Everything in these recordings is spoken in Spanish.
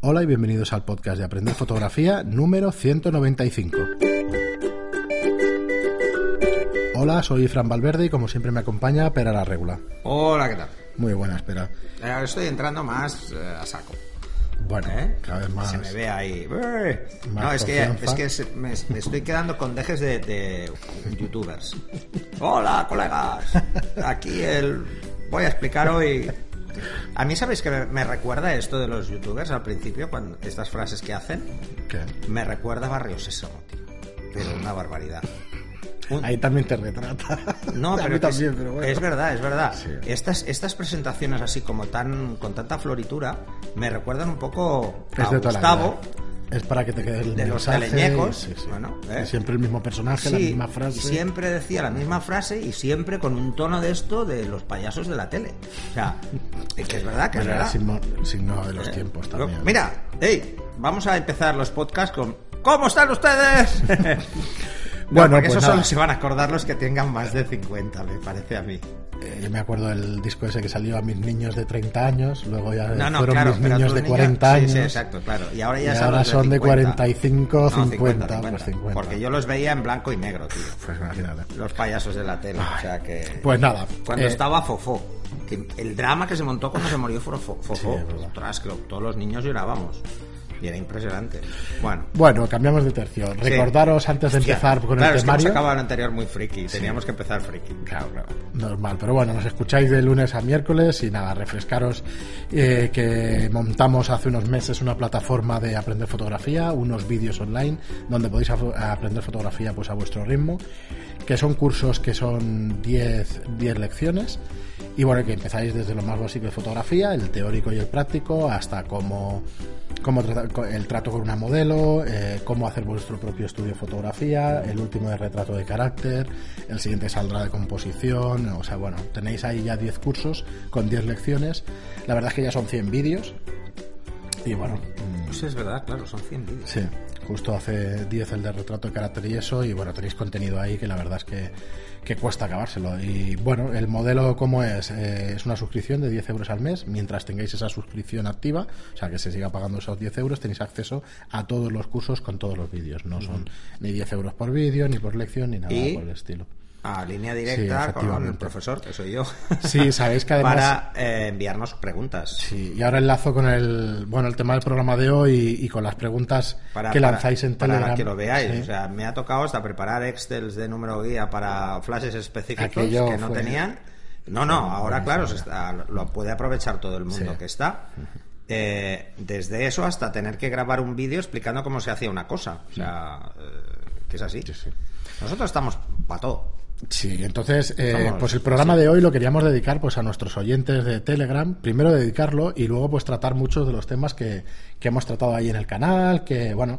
Hola y bienvenidos al podcast de Aprender Fotografía número 195. Hola, soy Fran Valverde y como siempre me acompaña Pera la Regula. Hola, ¿qué tal? Muy buena, espera. Eh, Ahora estoy entrando más eh, a saco. Bueno, ¿eh? cada vez más. Se me ve ahí. ¡Eh! No, es que, es que se- me, me estoy quedando con dejes de, de youtubers. Hola, colegas. Aquí el... Voy a explicar hoy... A mí, ¿sabéis que me, me recuerda esto de los youtubers al principio? cuando Estas frases que hacen. ¿Qué? Me recuerda a Barrio Sésamo, tío. Pero una barbaridad. Un- Ahí también te retrata. No, A pero, mí que es- también, pero bueno. es verdad, es verdad. Sí. Estas, estas presentaciones así como tan con tanta floritura me recuerdan un poco a Gustavo. Es para que te quede el de los mensaje teleñecos, sí, sí. bueno, ¿eh? Siempre el mismo personaje, la misma frase. y siempre decía la misma frase y siempre con un tono de esto de los payasos de la tele. O sea, es que es verdad que es verdad. signo, signo de los Eh, tiempos también. Mira, hey, vamos a empezar los podcasts con ¿Cómo están ustedes? No, Bueno, porque pues eso nada. solo se van a acordar los que tengan más de 50, me parece a mí. Eh, yo me acuerdo del disco ese que salió a mis niños de 30 años, luego ya No, no, fueron claro, mis niños de niños- 40 sí, años. Sí, exacto, claro. Y ahora ya Y son ahora son de 50. 45, No, 50, pues 50. Porque yo los veía en blanco y negro, tío. Pues imagínate. Los payasos de la tele. O sea que. Pues nada. Cuando eh, estaba Fofó. que el drama que se montó cuando se murió Fofó. Fofó. Sí. Ostras, que todos los niños llorábamos. Y era impresionante. Bueno. Bueno, cambiamos de tercio. Recordaros antes de Hostia, empezar con claro, el es que hemos temario. acabado el anterior muy friki. Teníamos que empezar friki. Claro, claro, normal. Pero bueno, nos escucháis de lunes a miércoles y nada, refrescaros eh, que montamos hace unos meses una plataforma de aprender fotografía, unos vídeos online donde podéis aprender fotografía pues a vuestro ritmo, que son cursos que son 10 10 lecciones y bueno, que empezáis desde lo más básico de fotografía, el teórico y el práctico, hasta cómo, cómo tratar el trato con una modelo, eh, cómo hacer vuestro propio estudio de fotografía, el último de retrato de carácter, el siguiente saldrá de composición, o sea, bueno, tenéis ahí ya 10 cursos con 10 lecciones, la verdad es que ya son 100 vídeos. Y bueno, mm, Pues es verdad, claro, son 100 vídeos. Sí, justo hace 10 el de retrato de carácter y eso, y bueno, tenéis contenido ahí que la verdad es que, que cuesta acabárselo. Y bueno, el modelo como es, Eh, es una suscripción de 10 euros al mes, mientras tengáis esa suscripción activa, o sea que se siga pagando esos 10 euros, tenéis acceso a todos los cursos con todos los vídeos, no son ni 10 euros por vídeo, ni por lección, ni nada Y- por el estilo. A línea Sí, directa con el profesor, que soy yo. Sí, sabéis que además- Para eh, enviarnos preguntas. Sí, y ahora enlazo con el, bueno, el tema del programa de hoy y, con las preguntas para, que para- lanzáis en para Telegram. que lo veáis. Sí. O sea, me ha tocado hasta preparar excels de número guía para flashes específicos Aquello que no fue- tenían. No, no, ahora claro, se está- lo puede aprovechar todo el mundo Sí. que está. Eh, desde eso hasta tener que grabar un vídeo explicando cómo se hacía una cosa. O sea, eh, que es así. Sí, sí. Nosotros estamos para todo. Sí, entonces, eh, pues el programa de hoy lo queríamos dedicar pues a nuestros oyentes de Telegram. Primero dedicarlo y luego pues tratar muchos de los temas que, que hemos tratado ahí en el canal. Que bueno,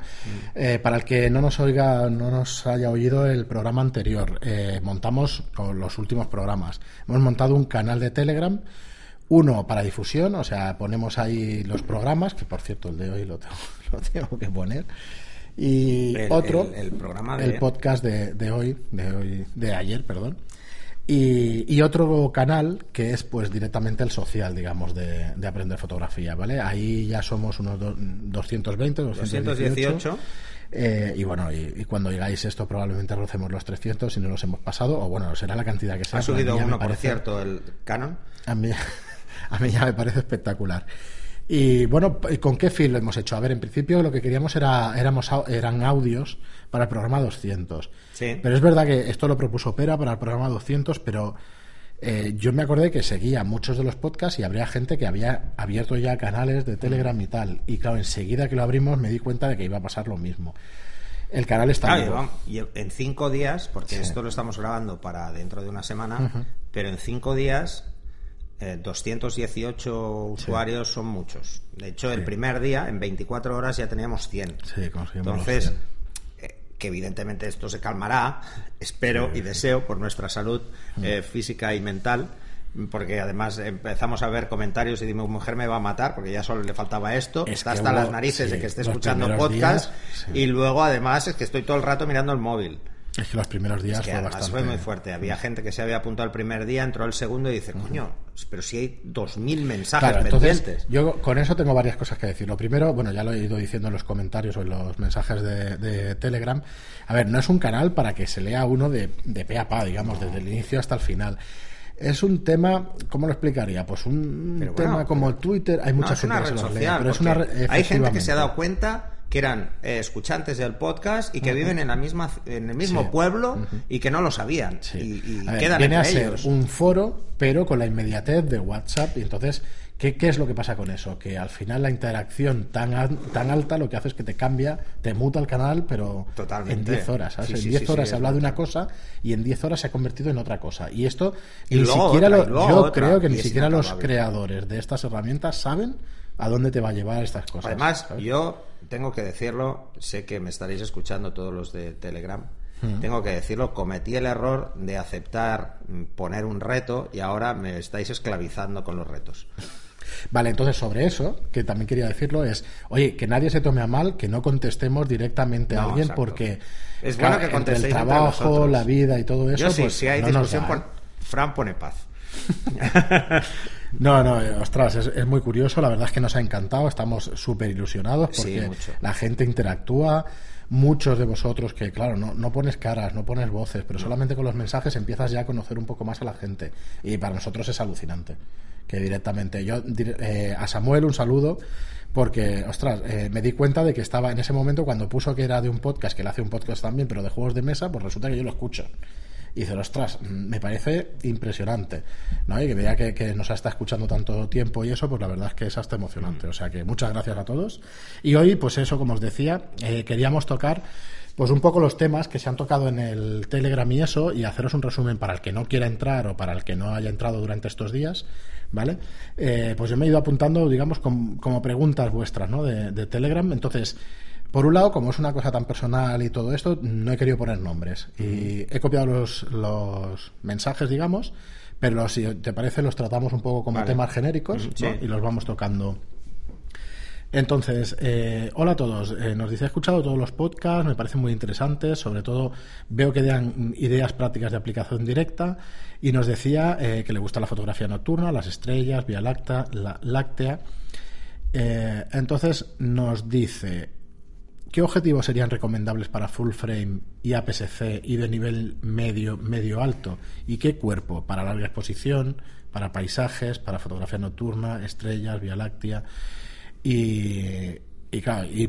eh, para el que no nos oiga, no nos haya oído el programa anterior, eh, montamos con los últimos programas. Hemos montado un canal de Telegram. Uno para difusión, o sea, ponemos ahí los programas, que por cierto el de hoy lo tengo, lo tengo que poner. Y El- otro, el- el programa de- el podcast de, de hoy, de hoy, de ayer, perdón. Y, y otro canal que es pues directamente el social, digamos, de, de aprender fotografía, ¿vale? Ahí ya somos unos do- 220, 218. 218. Eh, y bueno, y, y cuando llegáis esto probablemente rocemos los 300 si no los hemos pasado, o bueno, será la cantidad que sea. Ha subido uno, por cierto, el Canon. a mí, a mí ya me parece espectacular. Y bueno, ¿y ¿con qué fin lo hemos hecho? A ver, en principio lo que queríamos era, éramos, eran audios para el programa 200. Sí. Pero es verdad que esto lo propuso Pera para el programa 200, pero eh, yo me acordé que seguía muchos de los podcasts y habría gente que había abierto ya canales de Telegram y tal. Y claro, enseguida que lo abrimos me di cuenta de que iba a pasar lo mismo. El canal está Claro, vamos, y en cinco días, porque esto lo estamos grabando para dentro de una semana, pero en cinco días, eh, 218 usuarios son muchos. De hecho, el primer día, en 24 horas, ya teníamos 100. Sí, Entonces, 100. eh, que evidentemente esto se calmará, espero y deseo por nuestra salud Mm. eh, física y mental. Porque además empezamos a ver comentarios y digo, mi mujer me va a matar porque ya solo le faltaba esto. Es Está hasta hubo- las narices sí, de que esté escuchando podcast. días, sí. Y luego además es que estoy todo el rato mirando el móvil. Es que los primeros días Es que fue bastante. fue muy fuerte. Había gente que se había apuntado el primer día, entró el segundo y dice, coño, pero si hay 2.000 mensajes Claro, entonces pendientes. yo con eso tengo varias cosas que decir. Lo primero, bueno, ya lo he ido diciendo en los comentarios o en los mensajes de, de Telegram. A ver, no es un canal para que se lea uno de, de pe a pa, digamos, desde el inicio hasta el final. Es un tema, ¿cómo lo explicaría? Pues un tema como Twitter, hay No, mucha es gente una que red se los lee, social. pero es una re- hay gente que se ha dado cuenta que eran eh, escuchantes del podcast y que viven en la misma en el mismo Sí. pueblo y que no lo sabían Sí. y, y ver, quedan viene a ser un foro, pero con la inmediatez de WhatsApp. Y entonces, ¿qué, qué es lo que pasa con eso? Que al final la interacción tan, tan alta lo que hace es que te cambia, te muta el canal, pero Totalmente. en 10 horas. ¿sabes? Sí, en sí, 10 sí, horas se es habla de una cosa y en 10 horas se ha convertido en otra cosa. Y esto Y ni siquiera otra, lo- yo otra, creo que y ni siquiera los creadores de estas herramientas saben a dónde te va a llevar estas cosas. Además, ¿sabes? yo tengo que decirlo, sé que me estaréis escuchando todos los de Telegram. Hmm. Tengo que decirlo, cometí el error de aceptar mm, poner un reto y ahora me estáis esclavizando con los retos. Vale, entonces sobre eso, que también quería decirlo, es, oye, que nadie se tome a mal que no contestemos directamente a alguien exacto. porque Es claro, bueno que entre contestéis el trabajo, la vida y todo eso, Yo sí, pues si hay no discusión, da, ¿eh? Fran pone paz. No, no, eh, ostras, es, es muy curioso, la verdad es que nos ha encantado, estamos súper ilusionados porque la gente interactúa, muchos de vosotros que, claro, no, no pones caras, no pones voces, pero solamente con los mensajes empiezas ya a conocer un poco más a la gente. Y para nosotros es alucinante, que directamente, yo eh, a Samuel un saludo porque, ostras, eh, me di cuenta de que estaba en ese momento cuando puso que era de un podcast, que él hace un podcast también, pero de juegos de mesa, pues resulta que yo lo escucho. Y dice, ostras, mm, me parece impresionante. ¿no? Y que vea que, que nos está escuchando tanto tiempo y eso, pues la verdad es que es hasta emocionante. O sea que muchas gracias a todos. Y hoy, pues eso, como os decía, eh, queríamos tocar pues un poco los temas que se han tocado en el Telegram y eso, y haceros un resumen para el que no quiera entrar o para el que no haya entrado durante estos días, ¿vale? Eh, pues yo me he ido apuntando, digamos, com- como preguntas vuestras, ¿no? De, de Telegram. Entonces, por un lado, como es una cosa tan personal y todo esto, no he querido poner nombres. Y he copiado los, los mensajes, digamos, pero si te parece, los tratamos un poco como Vale. temas genéricos sí. y los vamos tocando. Entonces, eh, hola a todos. Eh, nos dice, he escuchado todos los podcasts, me parecen muy interesantes, sobre todo veo que dan ideas prácticas de aplicación directa y nos decía eh, que le gusta la fotografía nocturna, las estrellas, Vía Láctea. La, láctea. Entonces nos dice, ¿qué objetivos serían recomendables para full frame y APS-C y de nivel medio, medio alto? ¿Y qué cuerpo? Para larga exposición, para paisajes, para fotografía nocturna, estrellas, Vía Láctea. Y,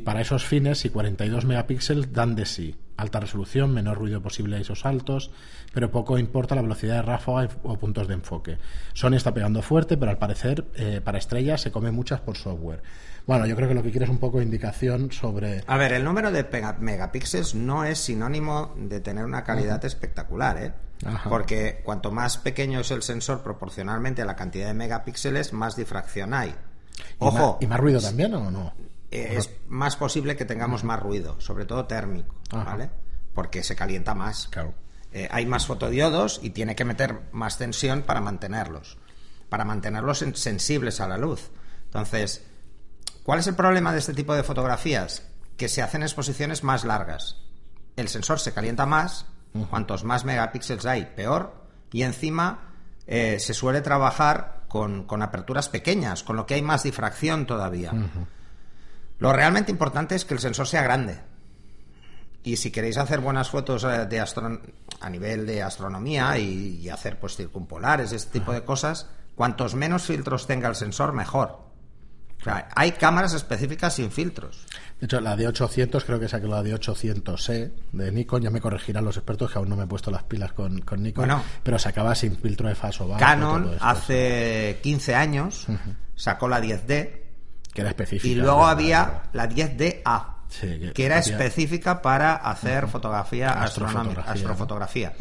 para esos fines, si 42 megapíxeles dan de sí. Alta resolución, menor ruido posible a esos altos, pero poco importa la velocidad de ráfaga o puntos de enfoque. Sony está pegando fuerte, pero al parecer eh, para estrellas se come muchas por software. Bueno, yo creo que lo que quiere es un poco de indicación sobre... A ver, el número de megapíxeles no es sinónimo de tener una calidad espectacular, ¿eh? Ajá. Porque cuanto más pequeño es el sensor proporcionalmente a la cantidad de megapíxeles, más difracción hay. ¿Y Ojo, más, ¿Y más ruido también o no? eh, es más posible que tengamos más ruido, sobre todo térmico. ¿vale? Porque se calienta más. Claro. Eh, hay más fotodiodos y tiene que meter más tensión para mantenerlos, para mantenerlos sen- sensibles a la luz. Entonces, ¿cuál es el problema de este tipo de fotografías? Que se hacen exposiciones más largas. El sensor se calienta más, cuantos más megapíxeles hay, peor, y encima eh, se suele trabajar con, con aperturas pequeñas, con lo que hay más difracción todavía. Lo realmente importante es que el sensor sea grande. Y si queréis hacer buenas fotos eh, de a nivel de astronomía y, y hacer pues circumpolares, este tipo de cosas, cuantos menos filtros tenga el sensor, mejor. Hay cámaras específicas sin filtros. De hecho, la de 800, creo que esa que la de 800C de Nikon, ya me corregirán los expertos que aún no me he puesto las pilas con, con Nikon, Bueno. pero sacaba sin filtro de faso. Canon hace 15 años sacó la 10D que era específica. y luego había la 10DA. Sí, que que era hacía- específica para hacer fotografía Astrofotografía, astronómica, astrofotografía.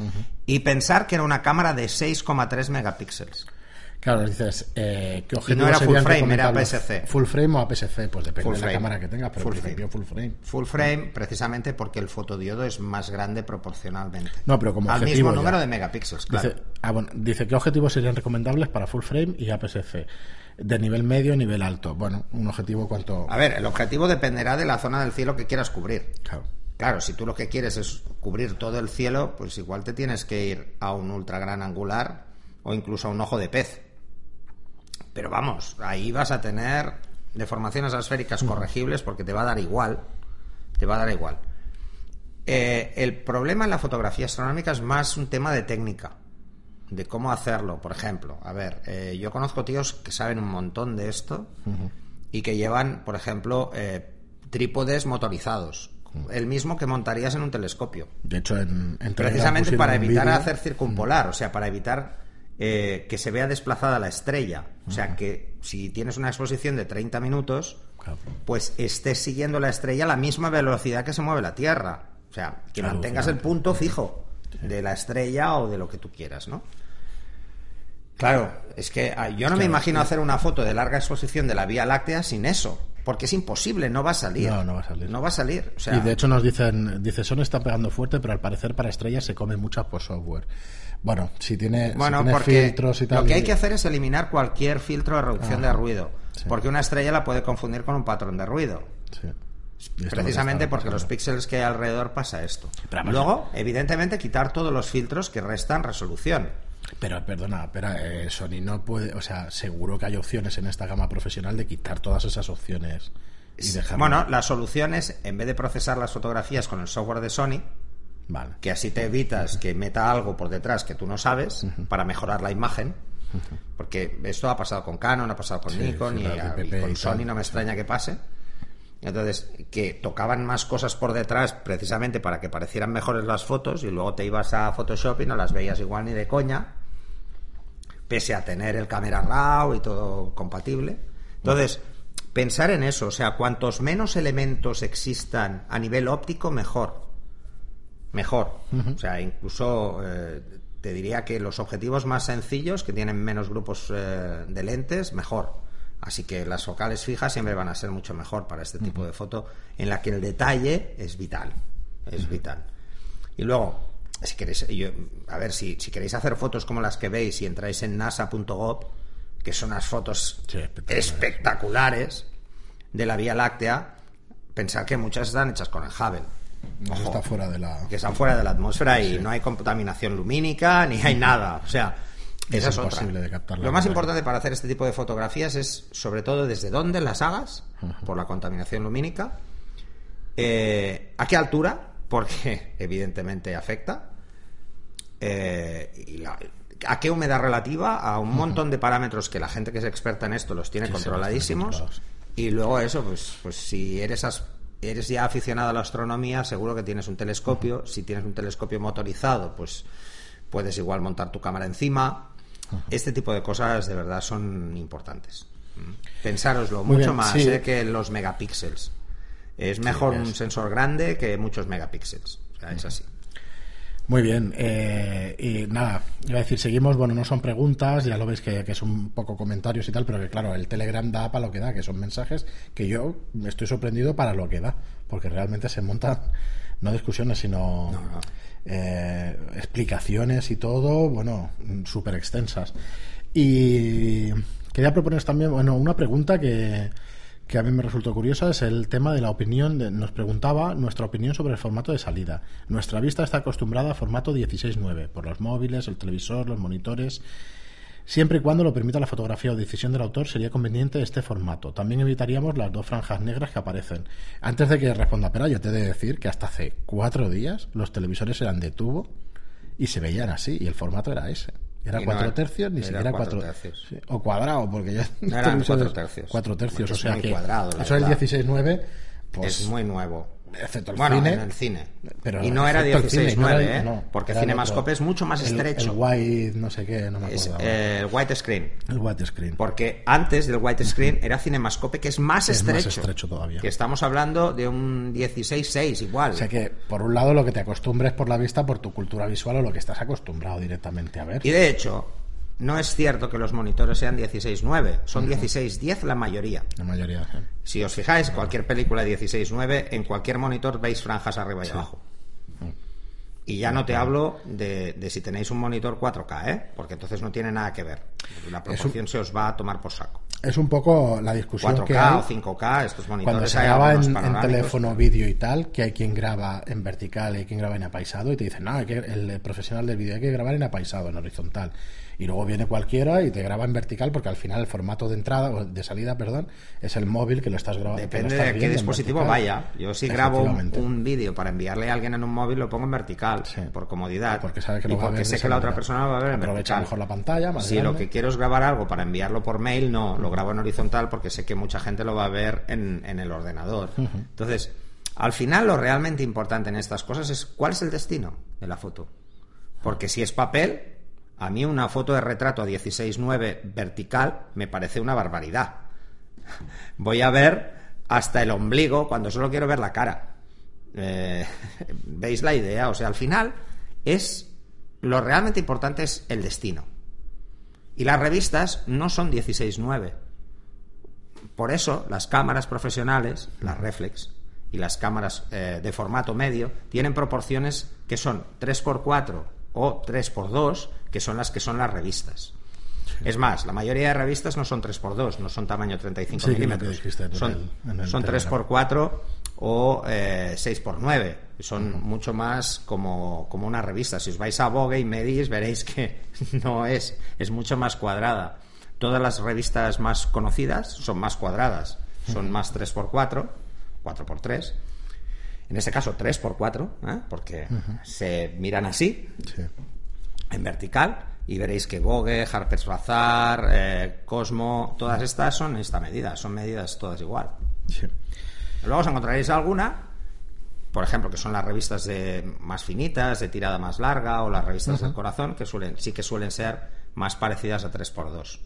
Y pensar que era una cámara de 6,3 megapíxeles. Claro, dices, eh, ¿qué no objetivos era full frame, era? APS-C. Full frame o APS-C, pues depende Full de la frame. cámara que tengas, pero Full en principio frame. full frame. Full frame, precisamente porque el fotodiodo es más grande proporcionalmente. No, pero como Al objetivo mismo ya. número de megapíxeles, claro. Dice, ah, bueno, dice, ¿qué objetivos serían recomendables para full frame y APS-C? De nivel medio nivel alto. Bueno, un objetivo cuanto... A ver, el objetivo dependerá de la zona del cielo que quieras cubrir. Claro. Claro, si tú lo que quieres es cubrir todo el cielo, pues igual te tienes que ir a un ultra gran angular o incluso a un ojo de pez. Pero vamos, ahí vas a tener deformaciones esféricas corregibles porque te va a dar igual. Te va a dar igual. Eh, el problema en la fotografía astronómica es más un tema de técnica, de cómo hacerlo. Por ejemplo, a ver, eh, yo conozco tíos que saben un montón de esto y que llevan, por ejemplo, eh, trípodes motorizados el mismo que montarías en un telescopio. De hecho, en, precisamente para evitar hacer circumpolar, o sea, para evitar eh, que se vea desplazada la estrella. O sea, que si tienes una exposición de 30 minutos, pues estés siguiendo la estrella a la misma velocidad que se mueve la Tierra. O sea, que mantengas el punto fijo de la estrella o de lo que tú quieras, ¿no? Claro, es que ah, yo no me imagino hacer una foto de larga exposición de la Vía Láctea sin eso. Porque es imposible, no va a salir. No, no va a salir. No va a salir. Y de hecho nos dicen, dice, Sony está pegando fuerte, pero al parecer para estrellas se come mucha por software. Bueno, si tiene, bueno, filtros y tal. Lo que hay que hacer es eliminar cualquier filtro de reducción de ruido. Porque una estrella la puede confundir con un patrón de ruido. Precisamente porque los píxeles que hay alrededor pasa esto. Luego, evidentemente, quitar todos los filtros que restan resolución. Pero, perdona, espera, eh, Sony no puede, o sea, seguro que hay opciones en esta gama profesional de quitar todas esas opciones y dejar. Bueno, la solución es, en vez de procesar las fotografías con el software de Sony, vale. que así te evitas que meta algo por detrás que tú no sabes para mejorar la imagen. Porque esto ha pasado con Canon, ha pasado con Nikon y, con Sony no me extraña que pase. Entonces, que tocaban más cosas por detrás precisamente para que parecieran mejores las fotos y luego te ibas a Photoshop y no las veías igual ni de coña pese a tener el camera raw y todo compatible. Entonces, pensar en eso, o sea, cuantos menos elementos existan a nivel óptico, mejor. Mejor. O sea, incluso eh, te diría que los objetivos más sencillos, que tienen menos grupos eh, de lentes, mejor. Así que las focales fijas siempre van a ser mucho mejor para este tipo de foto, en la que el detalle es vital. Es vital. Y luego, si queréis, a ver, si, si, queréis hacer fotos como las que veis y entráis en nasa.gov, que son unas fotos espectaculares. de la Vía Láctea, pensad que muchas están hechas con el Hubble. Está fuera de la... Que están fuera de la atmósfera y no hay contaminación lumínica ni hay nada. O sea, esa es, otra. De Lo más importante para hacer este tipo de fotografías es, sobre todo, desde dónde las hagas, por la contaminación lumínica, eh, a qué altura, porque evidentemente afecta, eh, y a qué humedad relativa, a un montón de parámetros que la gente que es experta en esto los tiene controladísimos. Y luego eso, pues, pues si eres, eres ya aficionado a la astronomía, seguro que tienes un telescopio. Si tienes un telescopio motorizado, pues puedes igual montar tu cámara encima. Este tipo de cosas de verdad son importantes. Pensároslo mucho más eh, que los megapíxeles. Es mejor un sensor grande que muchos megapíxeles. es así. Muy bien, eh, y nada, iba a decir, seguimos, bueno, no son preguntas, ya lo veis que, que son poco comentarios y tal, pero que claro, el Telegram da para lo que da, que son mensajes que yo me estoy sorprendido para lo que da, porque realmente se montan, no discusiones, sino eh, explicaciones y todo, bueno, súper extensas. Y quería proponeros también, bueno, una pregunta que que a mí me resultó curiosa es el tema de la opinión. nos preguntaba nuestra opinión sobre el formato de salida. Nuestra vista está acostumbrada a formato 16:9 por los móviles, el televisor, los monitores. Siempre y cuando lo permita la fotografía o decisión del autor, sería conveniente este formato. También evitaríamos las dos franjas negras que aparecen. Antes de que responda Pera, yo te he de decir que hasta hace cuatro días los televisores eran de tubo y se veían así, y el formato era ese. Era cuatro tercios, ni siquiera cuatro, tercios. o cuadrado, porque ya. eran cuatro tercios. Cuatro tercios, o sea que. Cuadrado, eso es el 16-9. Pues, es muy nuevo excepto el bueno, cine. en el cine. y no era 16.9, ¿eh? No, porque Cinemascope es mucho más estrecho. El, white, no sé qué, no me acuerdo. el white screen. El white screen. Porque antes del white screen era Cinemascope, que es más es estrecho. Más estrecho todavía. Que estamos hablando de un 16.6 igual. O sea que, por un lado, lo que te acostumbres por la vista, por tu cultura visual o lo que estás acostumbrado directamente a ver. Y de hecho, no es cierto que los monitores sean 16.9, son 16.10 la mayoría. La mayoría, Si os fijáis, cualquier película 16.9, en cualquier monitor veis franjas arriba y abajo. Y ya no te hablo de, si tenéis un monitor 4K, ¿eh? porque entonces no tiene nada que ver. La proporción se os va a tomar por saco. es un poco la discusión 4K que hay o 5K, estos monitores cuando se graba en, teléfono, vídeo y tal, que hay quien graba en vertical y hay quien graba en apaisado y te dicen, no, hay que- el profesional del vídeo hay que grabar en apaisado, en horizontal. Y luego viene cualquiera y te graba en vertical porque al final el formato de entrada, o de salida, perdón, es el móvil que lo estás grabando. Depende estás de qué dispositivo vaya. Yo si grabo un, vídeo para enviarle a alguien en un móvil lo pongo en vertical, Sí. por comodidad. Porque sabe que y lo a porque sé que la otra persona lo va a ver en Aprovecha vertical. mejor la pantalla, más Si lo que quiero es grabar algo para enviarlo por mail, no, lo grabo en horizontal porque sé que mucha gente lo va a ver en, en el ordenador. Entonces, al final lo realmente importante en estas cosas es cuál es el destino de la foto. Porque si es papel, a mí una foto de retrato a 16.9 vertical me parece una barbaridad. Voy a ver hasta el ombligo cuando solo quiero ver la cara. Eh, ¿Veis la idea? O sea, al final es lo realmente importante es el destino. Y las revistas no son 16.9. Por eso las cámaras profesionales, las reflex, y las cámaras eh, de formato medio tienen proporciones que son 3x4 o 3x2, que son las que son las revistas. Es más, la mayoría de revistas no son 3x2, no son tamaño 35 Sí, milímetros. Son, son Telegram. 3x4 o eh, 6x9. Son mucho más como, como una revista. Si os vais a Vogue y medís, veréis que no es, es mucho más cuadrada. Todas las revistas más conocidas son más cuadradas. Son más 3x4, 4x3. En este caso 3x4, ¿eh? porque se miran así, Sí. en vertical y veréis que Vogue, Harper's Bazaar, eh, Cosmo, todas estas son esta medida, son medidas todas igual. Sí. Luego os encontraréis alguna, por ejemplo, que son las revistas de más finitas, de tirada más larga, o las revistas del corazón, que suelen, sí que suelen ser más parecidas a 3x2.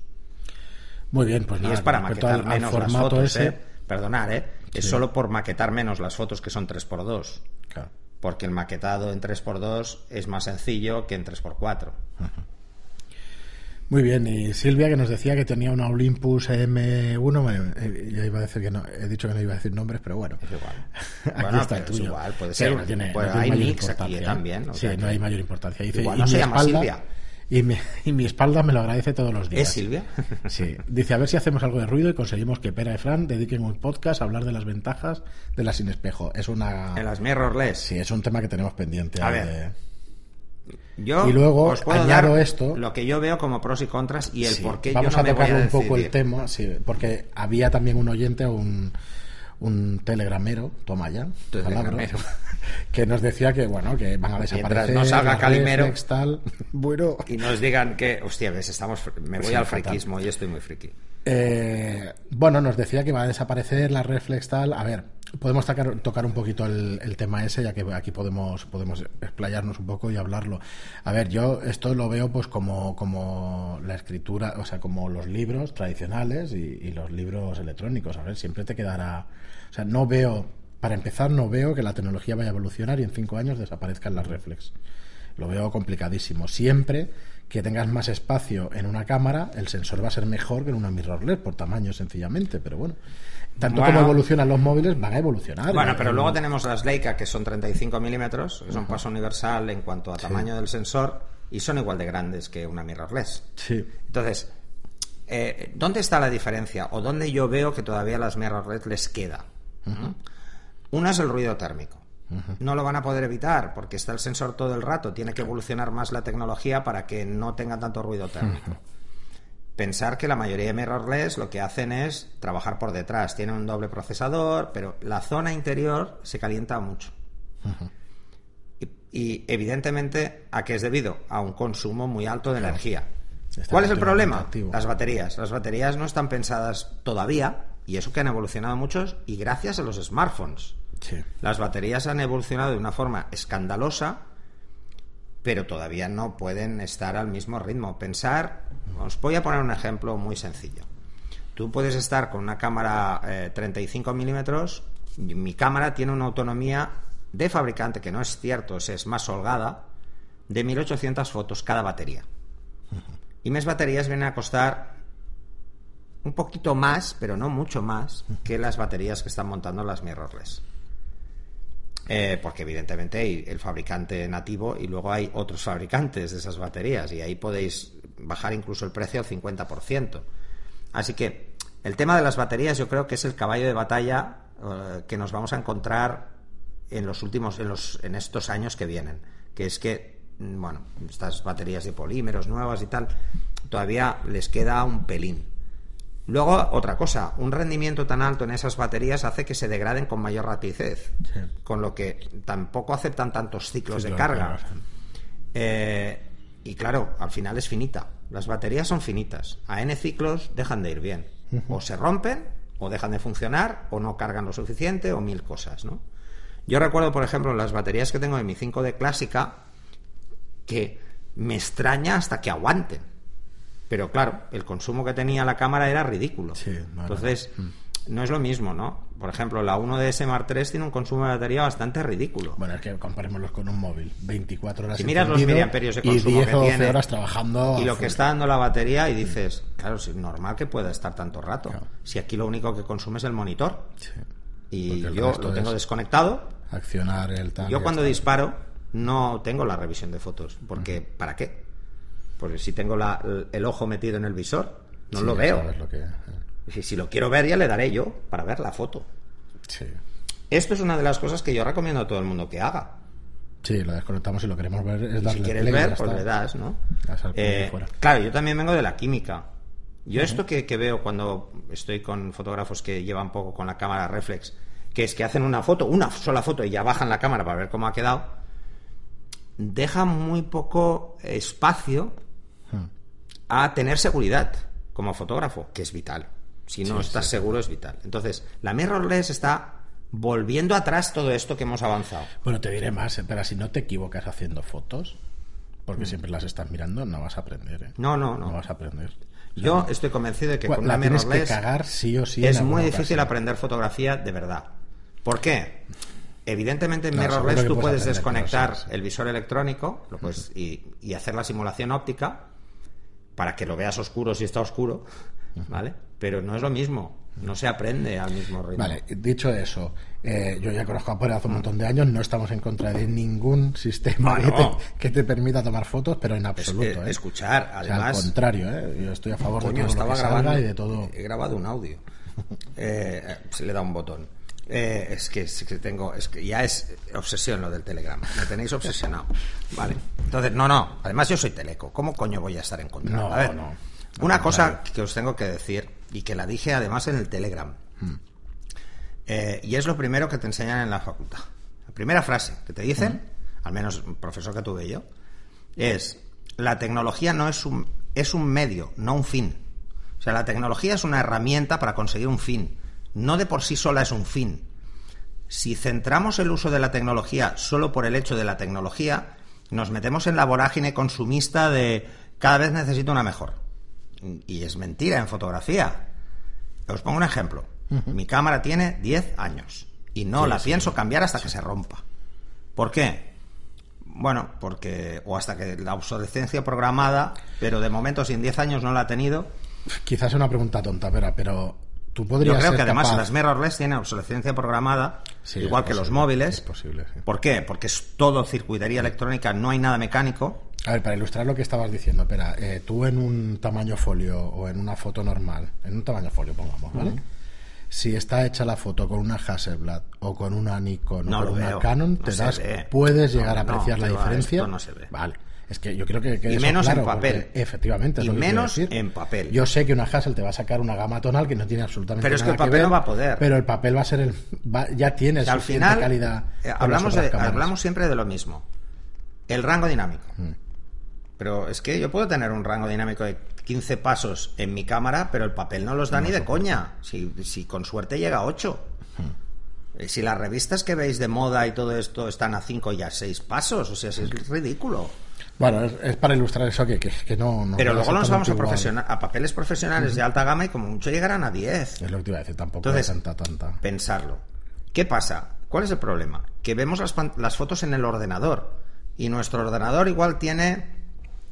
Muy bien, pues Y nada, es para maquetar al- al menos las formato fotos, ese, ¿eh? Perdonad, ¿eh? Es Sí. solo por maquetar menos las fotos que son 3x2. claro. Porque el maquetado en 3x2 es más sencillo que en 3x4. Muy bien, y Silvia que nos decía que tenía una Olympus M1, bueno, eh, ya iba a decir que no, he dicho que no iba a decir nombres, pero bueno. Es igual. Aquí Bueno, está el pero es tuyo. igual, puede Sí, ser. no tiene- Pues no tiene hay mayor aquí importancia, ¿eh? también. o sí, sea no que- hay mayor importancia. Dice, Igual no se llama espalda- Silvia. Y mi, y mi espalda me lo agradece todos los días. ¿Es Silvia? Sí. Dice, a ver si hacemos algo de ruido y conseguimos que Pera y Fran dediquen un podcast a hablar de las ventajas de la sin espejo. Es una... En las mirrorless. Sí, es un tema que tenemos pendiente. A ver, de- Yo Y luego os puedo añado dar esto. lo que yo veo como pros y contras y el Sí, por qué Vamos yo no a me voy tocar a un poco el tema, sí, porque había también un oyente, un, un telegramero, toma ya, Telegramero. palabra, que nos decía que bueno, que van a desaparecer. no salga Calimero. tal. Bueno, Y nos digan que, hostia, ves, estamos, me voy Sí, al friquismo y estoy muy friki. eh, bueno, nos decía que va a desaparecer la reflex tal. A ver, podemos tocar, tocar un poquito el, el tema ese, ya que aquí podemos, podemos explayarnos un poco y hablarlo. A ver, yo esto lo veo pues como, como la escritura, o sea, como los libros tradicionales y, y los libros electrónicos. A ver, siempre te quedará. O sea, no veo, para empezar, no veo que la tecnología vaya a evolucionar y en cinco años desaparezcan las reflex. Lo veo complicadísimo. Siempre que tengas más espacio en una cámara, el sensor va a ser mejor que en una mirrorless, por tamaño sencillamente. Pero bueno, tanto Bueno. como evolucionan los móviles, van a evolucionar. Bueno, pero El- luego tenemos las Leica que son 35 milímetros, que son paso universal en cuanto a tamaño del sensor y son igual de grandes que una mirrorless. Sí, Entonces, eh, ¿dónde está la diferencia? ¿O dónde yo veo que todavía las mirrorless les queda? ¿Mm? Una es el ruido térmico. No lo van a poder evitar porque está el sensor todo el rato. Tiene que evolucionar más la tecnología para que no tenga tanto ruido térmico. Pensar que la mayoría de mirrorless lo que hacen es trabajar por detrás. Tienen un doble procesador, pero la zona interior se calienta mucho. Y, y, evidentemente, ¿a qué es debido? A un consumo muy alto de energía. Está ¿Cuál es el problema? activo. Las baterías. Las baterías no están pensadas todavía, y eso que han evolucionado muchos, y gracias a los smartphones. Sí. Las baterías han evolucionado de una forma escandalosa, pero todavía no pueden estar al mismo ritmo. Pensar, os voy a poner un ejemplo muy sencillo. Tú puedes estar con una cámara eh, 35 milímetros, mi cámara tiene una autonomía de fabricante, que no es cierto, es más holgada, de 1800 fotos cada batería. Y mis baterías vienen a costar un poquito más, pero no mucho más, que las baterías que están montando las mirrorless. Eh, porque evidentemente hay el fabricante nativo y luego hay otros fabricantes de esas baterías y ahí podéis bajar incluso el precio al 50%. Así que El tema de las baterías yo creo que es el caballo de batalla eh, que nos vamos a encontrar en los últimos, en, los, en estos años que vienen. Que es que, mm, bueno, estas baterías de polímeros nuevas y tal, todavía les queda un pelín. Luego, otra cosa, un rendimiento tan alto en esas baterías hace que se degraden con mayor rapidez, Sí. con lo que tampoco aceptan tantos ciclos de carga. Eh, y claro, al final es finita. Las baterías son finitas. A n ciclos dejan de ir bien. O se rompen, o dejan de funcionar, o no cargan lo suficiente, o mil cosas, ¿no? Yo recuerdo, por ejemplo, las baterías que tengo en mi 5D clásica, que me extraña hasta que aguanten. Pero claro, el consumo que tenía la cámara era ridículo. Sí, no, no, Entonces, no es lo mismo, ¿no? Por ejemplo, la 1DS Mark III tiene un consumo de batería bastante ridículo. Bueno, es que comparémoslos con un móvil. 24 horas Si miras los miliamperios de y consumo 10 que o 12 tiene, horas trabajando. y lo que está dando la batería y dices, claro, es normal que pueda estar tanto rato. Claro. Si aquí lo único que consume es el monitor Sí. y yo lo tengo es- desconectado, Accionar el tal. yo y cuando disparo no tengo la revisión de fotos, porque ¿para qué? Porque si tengo la- el ojo metido en el visor, no Sí, lo veo. lo que- eh, Si, si lo quiero ver ya le daré yo para ver la foto. Sí. Esto es una de las cosas que yo recomiendo a todo el mundo que haga. Sí, lo desconectamos y lo queremos ver es Y darle si quieres play ver, pues está. le das, ¿no? Eh, claro, yo también vengo de la química. Yo esto que, que veo cuando estoy con fotógrafos que llevan poco con la cámara reflex, que es que hacen una foto, una sola foto y ya bajan la cámara para ver cómo ha quedado, deja muy poco espacio a tener seguridad como fotógrafo, que es vital. Si no Sí, estás sí. seguro es vital. Entonces, la mirrorless está volviendo atrás todo esto que hemos avanzado. Bueno, te diré más, eh, pero si no te equivocas haciendo fotos, porque siempre las estás mirando, no vas a aprender. ¿eh? Mm. No, no, no. No vas a aprender. Yo estoy convencido de que con la tienes que mirrorless cagar sí o sí. es muy difícil ocasión. aprender fotografía de verdad. ¿Por qué? Evidentemente en No, que tú puedes desconectar el visor electrónico lo puedes- y, y hacer la simulación óptica para que lo veas oscuro si está oscuro, ¿vale? Pero no es lo mismo, no se aprende al mismo ritmo. Vale, dicho eso, eh, yo ya conozco a Pore hace un montón de años, no estamos en contra de ningún sistema que, te, que te permita tomar fotos, pero en Es- absoluto. eh, escuchar, O sea, además, al contrario, ¿eh? yo estoy a favor Coño, de todo lo que salga grabando y de todo. He grabado un audio. Eh, se le da un botón. Eh, es, que, es que tengo, es que ya es obsesión lo del Telegram. Me tenéis obsesionado. Vale. Entonces, no, no. Además, yo soy teleco. ¿Cómo coño voy a estar en contra? No, a ver, no. Una cosa que os tengo que decir y que la dije además en el Telegram. Hmm. Eh, y es lo primero que te enseñan en la facultad. La primera frase que te dicen, Hmm. al menos un profesor que tuve yo, es la tecnología no es un es un medio, no un fin. O sea, la tecnología es una herramienta para conseguir un fin. No de por sí sola es un fin. Si centramos el uso de la tecnología solo por el hecho de la tecnología, nos metemos en la vorágine consumista de cada vez necesito una mejor. Y es mentira en fotografía. Os pongo un ejemplo. Mi cámara tiene 10 años y no Sí, la sí, pienso cambiar hasta que se rompa. ¿Por qué? Bueno, porque o hasta que la obsolescencia programada, pero de momento si en 10 años no la ha tenido, Quizás es una pregunta tonta, Vera, pero tú yo creo que además capaz- las mirrorless tienen obsolescencia programada, Sí, igual que los móviles. es posible, sí. ¿Por qué? Porque es todo circuitería electrónica, no hay nada mecánico. A ver, para ilustrar lo que estabas diciendo, espera, eh, tú en un tamaño folio o en una foto normal, en un tamaño folio, pongamos, ¿vale? Si está hecha la foto con una Hasselblad o con una Nikon No o con una veo, Canon, no te das, puedes No, llegar a no, apreciar la diferencia. esto no se ve. Vale. Es que yo creo que, que Y menos en claro, papel. porque Efectivamente. es Y lo que menos decir. en papel. Yo sé que una Hassel te va a sacar una gama tonal que no tiene absolutamente Pero es que nada el papel ver, no va a poder. Pero el papel va a ser el. va- ya tiene Que al suficiente final, calidad. eh, hablamos, de- hablamos siempre de lo mismo. El rango dinámico. Mm. Pero es que yo puedo tener un rango dinámico de 15 pasos en mi cámara, pero el papel no los da ni de coña. Si, si con suerte llega a 8. Mm. Eh, Si las revistas que veis de moda y todo esto están a 5 y a 6 pasos, o sea, es ridículo. Bueno, es, es para ilustrar eso que, que, que no, no Pero luego nos vamos a, exactamente igual. profesiona- a papeles profesionales de alta gama y como mucho llegarán a 10. Es lo que te iba a decir, tampoco Entonces, hay tanta, tanta. pensarlo. ¿Qué pasa? ¿Cuál es el problema? Que vemos las, fotos en el ordenador y nuestro ordenador igual tiene,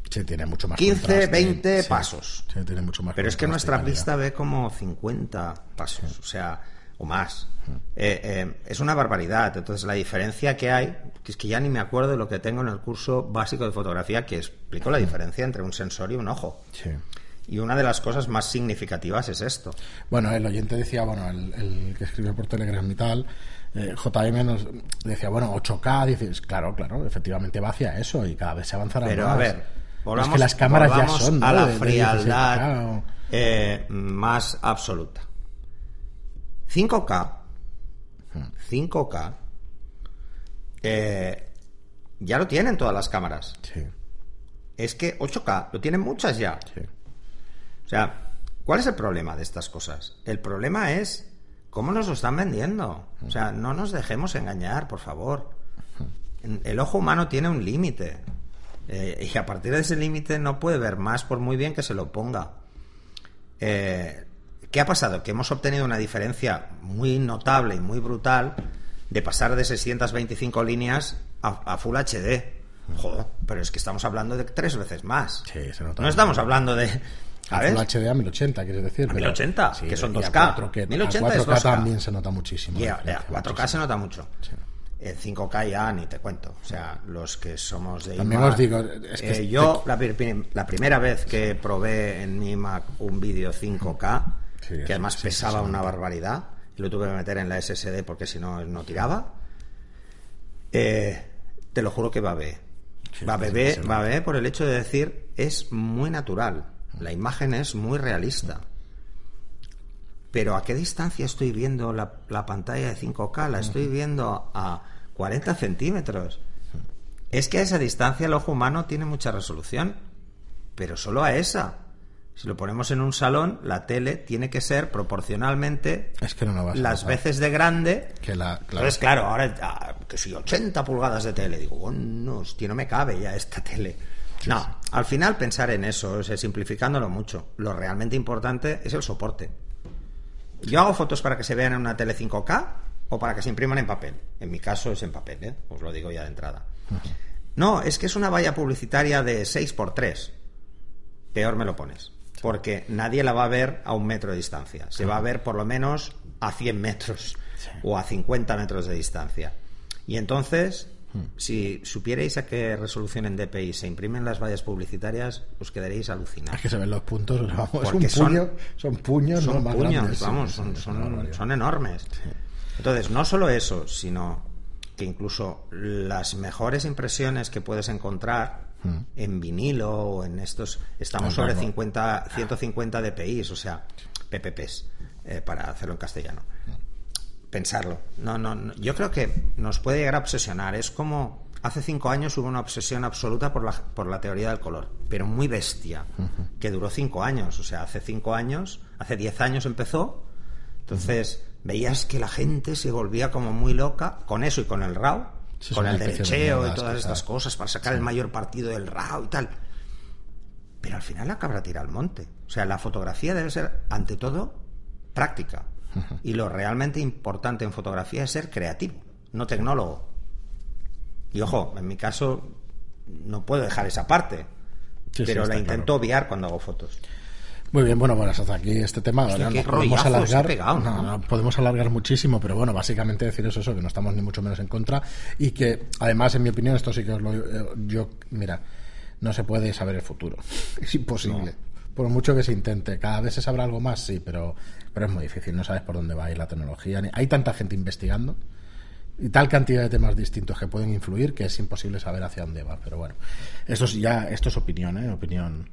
Sí, tiene mucho más 15, contraste, 20 sí, pasos. Sí, tiene mucho más pero es que nuestra vista ve como 50 pasos, o sea, o más. Eh, eh, es una barbaridad. Entonces la diferencia que hay, que es que ya ni me acuerdo de lo que tengo en el curso básico de fotografía que explico la diferencia entre un sensor y un ojo. Sí. Y una de las cosas más significativas es esto. Bueno, el oyente decía, bueno, el, el que escribe por Telegram y tal, eh, JM nos decía, bueno, 8K, dices, claro, claro, efectivamente va hacia eso y cada vez se avanzará Pero más. a ver, volvamos, es que las cámaras ya volvamos son ¿no? a la de- de frialdad 16K o- más absoluta. 5K, 5K, eh, ya lo tienen todas las cámaras. Sí, Es que 8K lo tienen muchas ya. sí. O sea, ¿cuál es el problema de estas cosas? El problema es cómo nos lo están vendiendo. O sea, no nos dejemos engañar, por favor. El ojo humano tiene un límite. eh, y a partir de ese límite no puede ver más por muy bien que se lo ponga. Eh, ¿Qué ha pasado? Que hemos obtenido una diferencia muy notable y muy brutal de pasar de 625 líneas a, a Full HD. Joder, pero es que estamos hablando de tres veces más. Sí, se nota No estamos hablando de. A. Full HD a 1080, quieres decir. A pero- 1080, que son 2K. 4K, 1080 a es 4K 2K. también se nota muchísimo. Y a, a diferencia, 4K se nota mucho. Sí. En 5K ya ni te cuento. O sea, los que somos de También iMac, os digo, es que eh, yo la, la primera vez que probé en mi Mac un vídeo 5K, Sí, que además sí, pesaba una barbaridad, y lo tuve que meter en la SSD porque si no, no tiraba, eh, te lo juro que va a ver. Va a beber, va a ver por el hecho de decir es muy natural. La imagen es muy realista. Pero ¿a qué distancia estoy viendo la, la pantalla de 5K? La estoy viendo a 40 centímetros. Es que a esa distancia el ojo humano tiene mucha resolución, pero solo a esa. Si lo ponemos en un salón, la tele tiene que ser proporcionalmente Es que no lo vas a las veces de grande. Que la, claro. Entonces, claro, ahora ah, que si 80 pulgadas de tele, digo, oh, no, hostia, no me cabe ya esta tele. no, al final pensar en eso, o sea, simplificándolo mucho. Lo realmente importante es el soporte. Yo hago fotos para que se vean en una tele 5K o para que se impriman en papel. En mi caso es en papel, ¿eh? os lo digo ya de entrada. No, es que es una valla publicitaria de 6x3. Peor me lo pones. Porque nadie la va a ver a un metro de distancia. Se va a ver por lo menos a 100 metros o a 50 metros de distancia. Y entonces, si supierais a qué resolución en DPI se imprimen las vallas publicitarias, os quedaréis alucinados. Es que se ven los puntos, vamos, es Porque un puño, son, puños, ¿no? son Más puños, grandes, vamos, son enormes. Entonces, no solo eso, sino que incluso las mejores impresiones que puedes encontrar en vinilo o en estos, estamos sobre rango. 50, 150 dpi, o sea, PPPs, eh, para hacerlo en castellano. Pensarlo. No, no, no, yo creo que nos puede llegar a obsesionar. Es como hace cinco años hubo una obsesión absoluta por la, por la teoría del color, pero muy bestia, que duró cinco años. O sea, hace cinco años, hace diez años empezó. Entonces veías que la gente se volvía como muy loca con eso y con el RAW, Sí, con el de derecheo y todas estas cosas para sacar el mayor partido del RAW y tal. Pero al final la cabra tira al monte. O sea, la fotografía debe ser, ante todo, práctica. Y lo realmente importante en fotografía es ser creativo, no tecnólogo. Y ojo, en mi caso no puedo dejar esa parte, Sí, pero la intento claro. obviar cuando hago fotos. Muy bien, bueno, pues hasta aquí este tema. Hostia, qué no podemos alargar. pegado, ¿no? podemos alargar muchísimo, pero bueno, básicamente decir eso, eso, que no estamos ni mucho menos en contra y que además, en mi opinión, esto sí que os lo. eh, Yo, mira, no se puede saber el futuro. Es imposible. Por mucho que se intente. Cada vez se sabrá algo más, sí, pero, pero es muy difícil. No sabes por dónde va a ir la tecnología. Hay tanta gente investigando y tal cantidad de temas distintos que pueden influir que es imposible saber hacia dónde va. Pero bueno, esto es ya, esto es opinión, ¿eh? opinión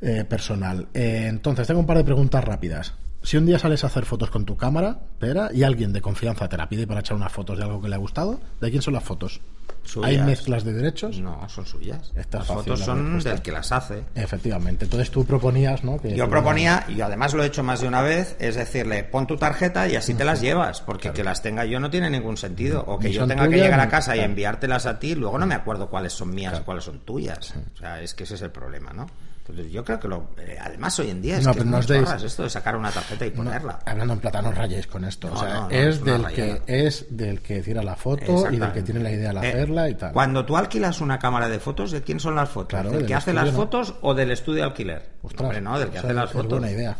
eh, personal. Eh, entonces, tengo un par de preguntas rápidas. Si un día sales a hacer fotos con tu cámara, Pera, y alguien de confianza te la pide para echar unas fotos de algo que le ha gustado, ¿de quién son las fotos? Suyas. ¿Hay mezclas de derechos? No, son suyas. Esta Las fotos la son respuesta. del que las hace. Efectivamente. Entonces tú proponías, ¿no? Que Yo proponía, y además lo he hecho más de una vez, es decirle, pon tu tarjeta y así te las llevas, porque que las tenga yo no tiene ningún sentido. O que yo tenga que llegar a casa y enviártelas a ti, luego no me acuerdo cuáles son mías y cuáles son tuyas. O sea, es que ese es el problema, ¿no? Entonces yo creo que lo... eh, además hoy en día es No, que pero es no muy os deis- esto de sacar una tarjeta y No, ponerla. hablando en plata, no rayéis con esto. No, o sea, no, no, es, es del que, es del que tira la foto y del que tiene la idea de Eh, hacerla y tal. Cuando tú alquilas una cámara de fotos, ¿de quién son las fotos? Claro, ¿Del del que hace estudio, las ¿no? fotos o del estudio de alquiler? Ostras, Hombre, no, del que o hace sea, las es fotos. buena idea.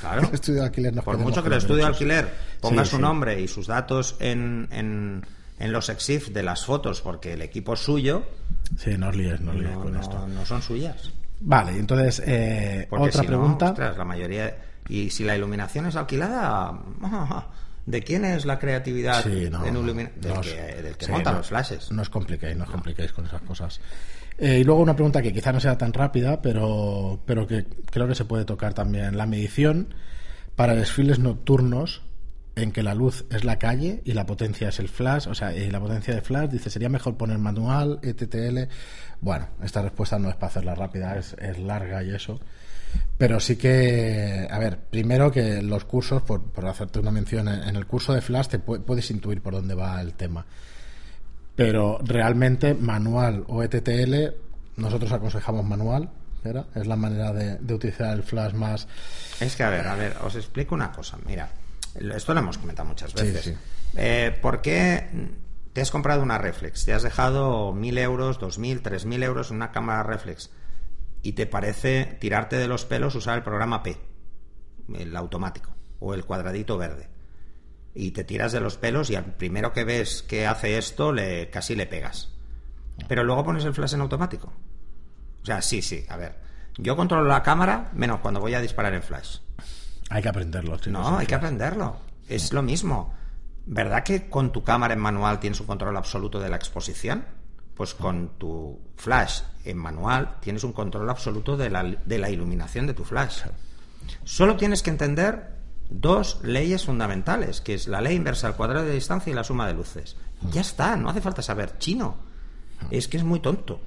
Claro. El estudio de alquiler Por mucho que el estudio de alquiler ponga Sí, su sí. nombre y sus datos en, en, en los EXIF de las fotos porque el equipo es suyo, Sí, no os líes, no os líes no, con no- esto. no son suyas. Vale, entonces, eh, Porque otra si no, pregunta. ostras, la mayoría. Y si la iluminación es alquilada, ¿de quién es la creatividad Sí, no, en no, ilumina- Del no que, del que sí, monta no- los flashes. No os compliquéis, no os compliquéis con esas cosas. Eh, y luego una pregunta que quizá no sea tan rápida, pero, pero que creo que se puede tocar también. La medición para desfiles nocturnos en que la luz es la calle y la potencia es el flash, o sea, y la potencia de flash, dice, sería mejor poner manual, ETTL. Bueno, esta respuesta no es para hacerla rápida, es, larga y eso. Pero sí que, a ver, primero que los cursos, por, por hacerte una mención, en el curso de Flash te pu- puedes intuir por dónde va el tema. Pero realmente manual o ETTL, nosotros aconsejamos manual, ¿era? Es la manera de, de utilizar el Flash más... Es que, a ver, a ver, os explico una cosa. Mira, esto lo hemos comentado muchas Sí, veces. sí. Eh, ¿Por qué te has comprado una reflex? Te has dejado mil euros, dos mil, tres mil euros en una cámara reflex y te parece tirarte de los pelos usar el programa P, el automático, o el cuadradito verde. Y te tiras de los pelos y al primero que ves que hace esto, le, casi le pegas. Pero luego pones el flash en automático. O sea, sí, sí, a ver. Yo controlo la cámara menos cuando voy a disparar en flash. Hay que aprenderlo. No, hay que aprenderlo. Es lo mismo. ¿Verdad que con tu cámara en manual tienes un control absoluto de la exposición? Pues con tu flash en manual tienes un control absoluto de la, de la iluminación de tu flash. Solo tienes que entender dos leyes fundamentales, que es la ley inversa al cuadrado de distancia y la suma de luces. Ya está, no hace falta saber chino. Es que es muy tonto.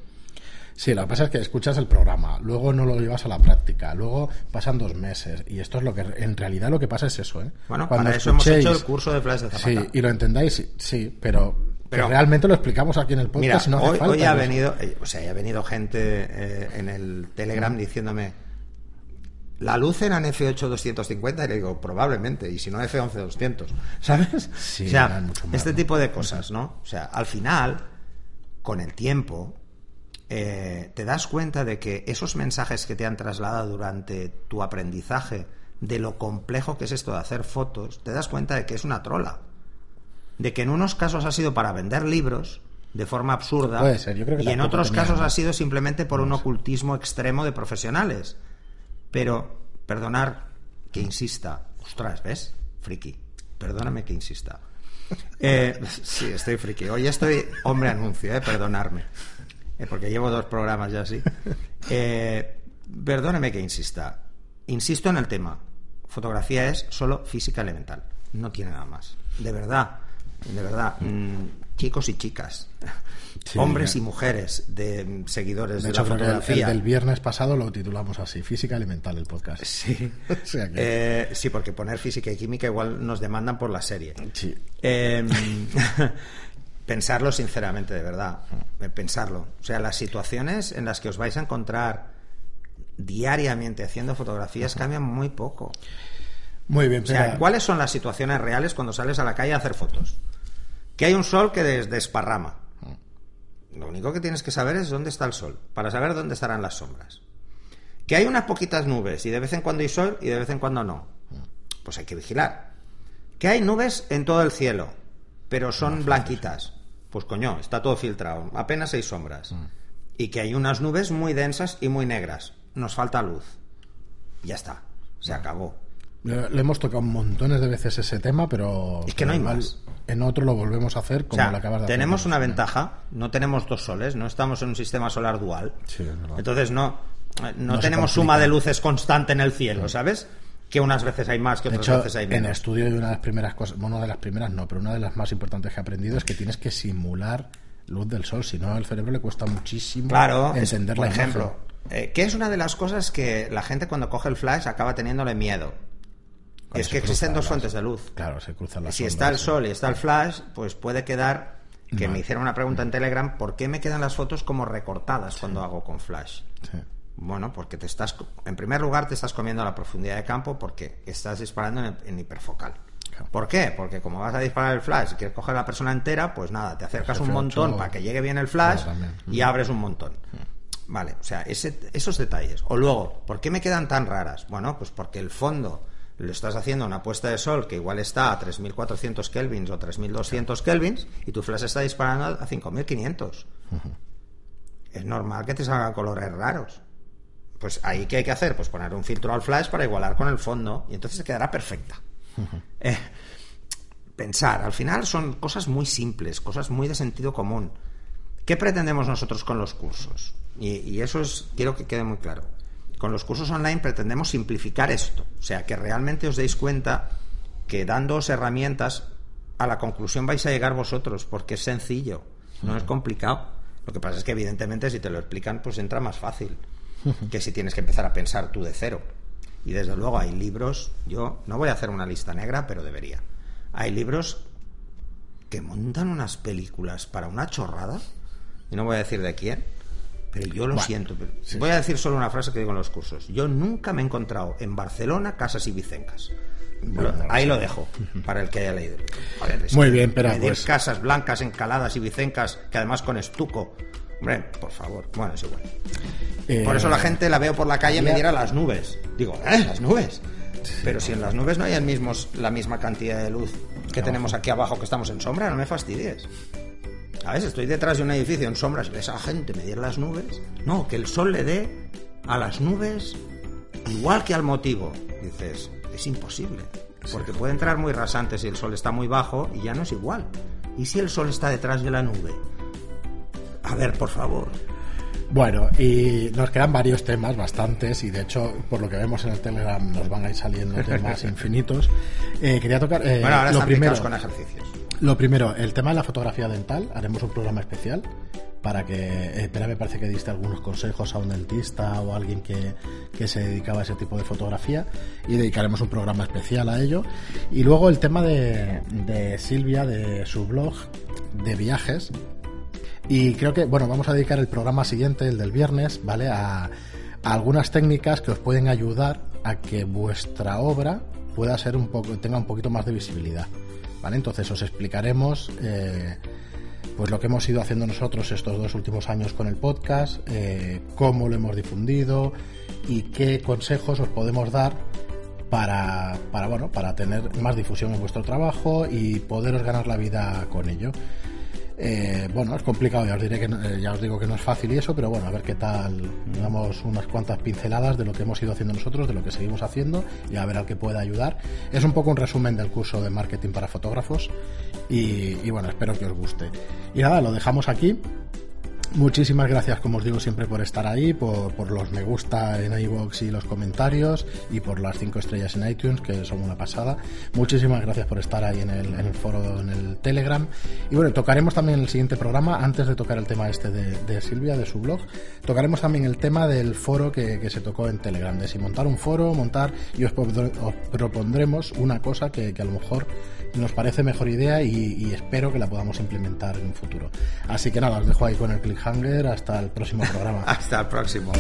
Sí, lo que pasa es que escuchas el programa, luego no lo llevas a la práctica, luego pasan dos meses y esto es lo que en realidad lo que pasa es eso, ¿eh? Bueno, Cuando para eso hemos hecho el curso de flash de Zapata. Sí, y lo entendáis, sí, sí, pero, que Pero- realmente lo explicamos aquí en el podcast Mira, no hace hoy, falta. hoy ha ¿no? venido, eh, o sea, ha venido gente eh, en el Telegram diciéndome la luz era en F8 y le digo, probablemente, y si no F11 200, ¿sabes? Sí, o sea, era mucho más, este tipo de cosas, ¿no? O sea, al final, con el tiempo, eh, te das cuenta de que esos mensajes que te han trasladado durante tu aprendizaje de lo complejo que es esto de hacer fotos, te das cuenta de que es una trola. De que en unos casos ha sido para vender libros de forma absurda Puede ser, yo creo que y en otros tenía- casos ha sido simplemente por un ocultismo extremo de profesionales. Pero, perdonar que insista. Ostras, ¿ves? Friki. Perdóname que insista. Eh, sí, estoy friki. Hoy estoy hombre anuncio, eh, perdonarme. Eh, porque llevo dos programas ya así. Eh, perdóneme que insista. Insisto en el tema. Fotografía es solo física elemental. No tiene nada más. De verdad. De verdad. mm, chicos y chicas. Sí, hombres y mujeres de seguidores De la que el- el, fotografía. del viernes pasado lo titulamos así, Física Elemental, el podcast. Sí. O sea que- Eh, sí, porque poner física y química igual nos demandan por la serie. Sí. Eh, pensarlo sinceramente, de verdad. Eh, Pensarlo. O sea, las situaciones en las que os vais a encontrar diariamente haciendo fotografías cambian muy poco. Muy bien, O sea. ¿cuáles son las situaciones reales cuando sales a la calle a hacer fotos? Que hay un sol que des- desparrama. Lo único que tienes que saber es dónde está el sol, para saber dónde estarán las sombras. Que hay unas poquitas nubes y de vez en cuando hay sol y de vez en cuando no. Pues hay que vigilar. Que hay nubes en todo el cielo, pero son blanquitas. Pues coño, está todo filtrado, apenas hay sombras. Y que hay unas nubes muy densas y muy negras. Nos falta luz. Ya está, se acabó. Le, le hemos tocado montones de veces ese tema, pero. Es que no hay más. En otro lo volvemos a hacer O como sea, lo acabas de hacer. tenemos una Sí. ventaja, no tenemos dos soles, no estamos en un sistema solar dual. Sí, es verdad. Entonces no, eh, no, No tenemos suma de luces constante en el cielo, ¿sabes? Que unas veces hay más, que otras hecho, veces hay en menos. estudio de una de las primeras cosas, bueno, una de las primeras no, pero una de las más importantes que he aprendido es que tienes que simular luz del sol, si no al cerebro le cuesta muchísimo Claro, entender por la ejemplo, eh, que es una de las cosas que la gente cuando coge el flash acaba teniéndole miedo. Cuando es que existen dos las- fuentes de luz. Claro, se cruzan las si está el sol y está el flash, pues puede quedar que me hicieron una pregunta en Telegram, ¿por qué me quedan las fotos como recortadas cuando hago con flash? Sí. Bueno, porque te estás, en primer lugar, te estás comiendo la profundidad de campo porque estás disparando en, en hiperfocal. Claro. ¿Por qué? Porque como vas a disparar el flash y quieres coger a la persona entera, pues nada, te acercas un F8, montón para que llegue bien el flash claro, y abres un montón. Vale, o sea, ese- esos detalles. O luego, ¿por qué me quedan tan raras? Bueno, pues porque el fondo lo estás haciendo a una puesta de sol que igual está a 3400 kelvins o 3200 kelvins y tu flash está disparando a 5500. Es normal que te salgan colores raros. Pues ahí qué hay que hacer? Pues poner un filtro al flash para igualar con el fondo y entonces quedará perfecta. Eh, pensar, al final son cosas muy simples, cosas muy de sentido común. ¿Qué pretendemos nosotros con los cursos? Y, eso es, quiero que quede muy claro. Con los cursos online pretendemos simplificar esto, o sea, que realmente os deis cuenta que dándoos herramientas a la conclusión vais a llegar vosotros, porque es sencillo, no es complicado. Lo que pasa es que evidentemente si te lo explican, pues entra más fácil que si tienes que empezar a pensar tú de cero. Y desde luego hay libros, yo no voy a hacer una lista negra, pero debería. Hay libros que montan unas películas para una chorrada, y no voy a decir de quién, pero yo lo siento. Voy a decir solo una frase que digo en los cursos. Yo nunca me he encontrado en Barcelona casas y vicencas. ahí lo dejo, para el que haya leído. Muy bien, pero pues... casas blancas, encaladas y vicencas, que además con estuco. Hombre, por favor. Bueno, es igual. Eh, por eso la gente la veo por la calle y me diera las nubes. Digo, ¿eh? Las nubes. Pero si en las nubes no hay el mismos, la misma cantidad de luz que tenemos aquí abajo que estamos en sombra, no me fastidies. A veces estoy detrás de un edificio en sombras y ves a la gente medir las nubes. No, que el sol le dé a las nubes igual que al motivo. Dices, es imposible. Porque puede entrar muy rasante si el sol está muy bajo y ya no es igual. ¿Y si el sol está detrás de la nube? A ver, por favor. Bueno, y nos quedan varios temas, bastantes, y de hecho, por lo que vemos en el Telegram, nos van a ir saliendo temas infinitos. Eh, quería tocar. Eh, bueno, ahora lo primero, con ejercicios. Lo primero, el tema de la fotografía dental. Haremos un programa especial para que. Eh, me parece que diste algunos consejos a un dentista o a alguien que, que, se dedicaba a ese tipo de fotografía y dedicaremos un programa especial a ello. Y luego el tema de, de Silvia, de su blog de viajes y creo que, bueno, vamos a dedicar el programa siguiente, el del viernes, ¿vale? A, algunas técnicas que os pueden ayudar a que vuestra obra pueda ser un poco, tenga un poquito más de visibilidad. ¿Vale? Entonces os explicaremos eh, pues lo que hemos ido haciendo nosotros estos dos últimos años con el podcast, eh, cómo lo hemos difundido y qué consejos os podemos dar para, para, bueno, para tener más difusión en vuestro trabajo y poderos ganar la vida con ello. Eh, bueno, es complicado, ya os, diré que, eh, ya os digo que no es fácil y eso, pero bueno, a ver qué tal, damos unas cuantas pinceladas de lo que hemos ido haciendo nosotros, de lo que seguimos haciendo y a ver al que pueda ayudar. Es un poco un resumen del curso de marketing para fotógrafos y, y bueno, espero que os guste. Y nada, lo dejamos aquí. Muchísimas gracias, como os digo siempre, por estar ahí, por, los me gusta en iVoox y los comentarios, y por las cinco estrellas en iTunes, que son una pasada. Muchísimas gracias por estar ahí en el, foro, en el Telegram. Y bueno, tocaremos también el siguiente programa, antes de tocar el tema este de, Silvia, de su blog, tocaremos también el tema del foro que, se tocó en Telegram, de si montar un foro, montar, y os, propondremos una cosa que, a lo mejor nos parece mejor idea y, y espero que la podamos implementar en un futuro. Así que nada, os dejo ahí con el click hasta el próximo programa. Hasta el próximo.